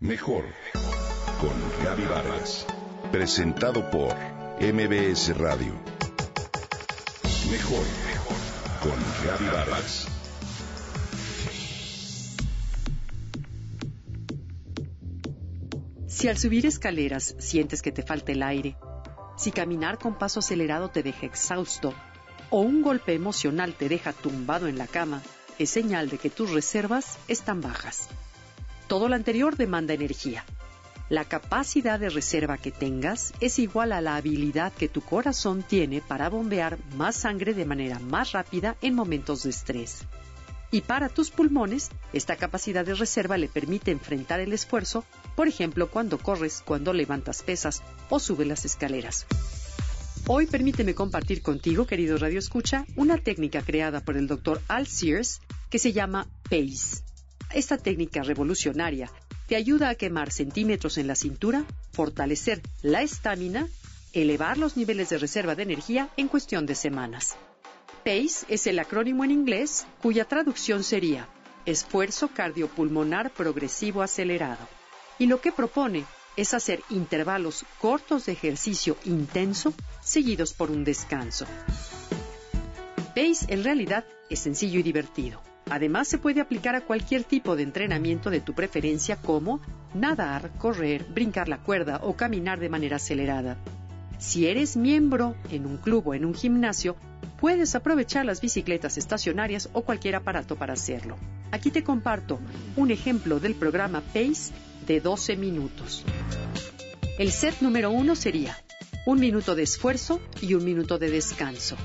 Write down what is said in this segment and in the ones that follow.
Mejor con Gaby Vargas. Presentado por MBS Radio. Mejor con Gaby Vargas. Si al subir escaleras sientes que te falta el aire, si caminar con paso acelerado te deja exhausto o un golpe emocional te deja tumbado en la cama, es señal de que tus reservas están bajas. Todo lo anterior demanda energía. La capacidad de reserva que tengas es igual a la habilidad que tu corazón tiene para bombear más sangre de manera más rápida en momentos de estrés. Y para tus pulmones, esta capacidad de reserva le permite enfrentar el esfuerzo, por ejemplo, cuando corres, cuando levantas pesas o subes las escaleras. Hoy permíteme compartir contigo, querido Radio Escucha, una técnica creada por el Dr. Al Sears que se llama PACE. Esta técnica revolucionaria te ayuda a quemar centímetros en la cintura, fortalecer la estamina, elevar los niveles de reserva de energía en cuestión de semanas. PACE es el acrónimo en inglés cuya traducción sería Esfuerzo Cardiopulmonar Progresivo Acelerado. Y lo que propone es hacer intervalos cortos de ejercicio intenso seguidos por un descanso. PACE en realidad es sencillo y divertido. Además, se puede aplicar a cualquier tipo de entrenamiento de tu preferencia como nadar, correr, brincar la cuerda o caminar de manera acelerada. Si eres miembro en un club o en un gimnasio, puedes aprovechar las bicicletas estacionarias o cualquier aparato para hacerlo. Aquí te comparto un ejemplo del programa PACE de 12 minutos. El set número uno sería un minuto de esfuerzo y un minuto de descanso.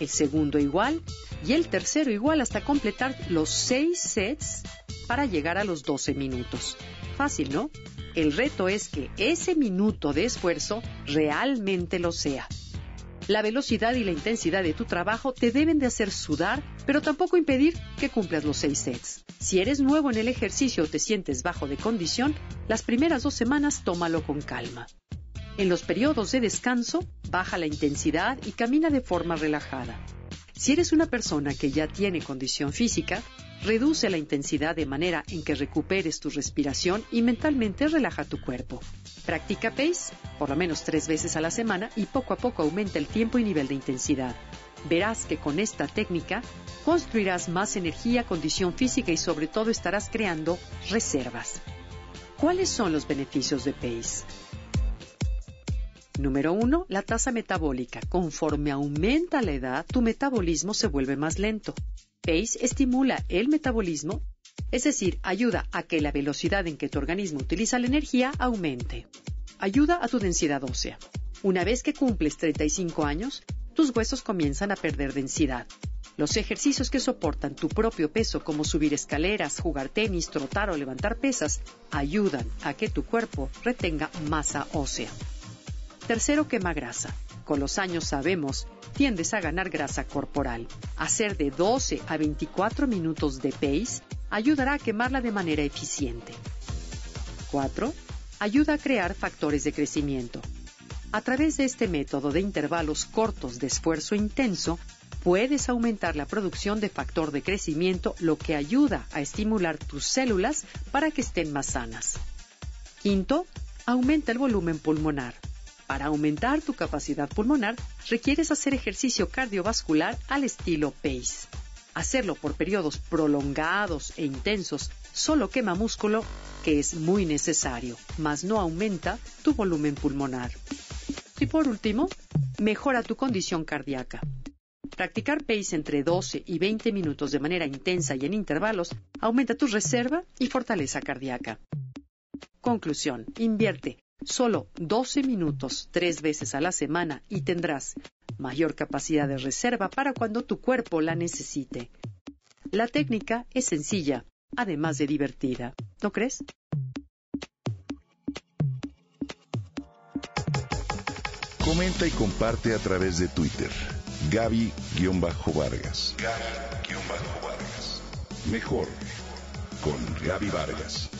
El segundo igual y el tercero igual hasta completar los seis sets para llegar a los 12 minutos. Fácil, ¿no? El reto es que ese minuto de esfuerzo realmente lo sea. La velocidad y la intensidad de tu trabajo te deben de hacer sudar, pero tampoco impedir que cumplas los seis sets. Si eres nuevo en el ejercicio o te sientes bajo de condición, las primeras dos semanas tómalo con calma. En los periodos de descanso, baja la intensidad y camina de forma relajada. Si eres una persona que ya tiene condición física, reduce la intensidad de manera en que recuperes tu respiración y mentalmente relaja tu cuerpo. Practica PACE por lo menos tres veces a la semana y poco a poco aumenta el tiempo y nivel de intensidad. Verás que con esta técnica construirás más energía, condición física y sobre todo estarás creando reservas. ¿Cuáles son los beneficios de PACE? Número uno, la tasa metabólica. Conforme aumenta la edad, tu metabolismo se vuelve más lento. PACE estimula el metabolismo, es decir, ayuda a que la velocidad en que tu organismo utiliza la energía aumente. Ayuda a tu densidad ósea. Una vez que cumples 35 años, tus huesos comienzan a perder densidad. Los ejercicios que soportan tu propio peso, como subir escaleras, jugar tenis, trotar o levantar pesas, ayudan a que tu cuerpo retenga masa ósea. Tercero, quema grasa. Con los años sabemos, tiendes a ganar grasa corporal. Hacer de 12 a 24 minutos de pace ayudará a quemarla de manera eficiente. 4. Ayuda a crear factores de crecimiento. A través de este método de intervalos cortos de esfuerzo intenso, puedes aumentar la producción de factor de crecimiento, lo que ayuda a estimular tus células para que estén más sanas. Quinto, aumenta el volumen pulmonar. Para aumentar tu capacidad pulmonar, requieres hacer ejercicio cardiovascular al estilo PACE. Hacerlo por periodos prolongados e intensos solo quema músculo, que es muy necesario, mas no aumenta tu volumen pulmonar. Y por último, mejora tu condición cardíaca. Practicar PACE entre 12 y 20 minutos de manera intensa y en intervalos aumenta tu reserva y fortaleza cardíaca. Conclusión. Invierte Solo 12 minutos tres veces a la semana y tendrás mayor capacidad de reserva para cuando tu cuerpo la necesite. La técnica es sencilla, además de divertida. ¿No crees? Comenta y comparte a través de Twitter. Gaby-Vargas. Gaby-Vargas. Mejor con Gaby Vargas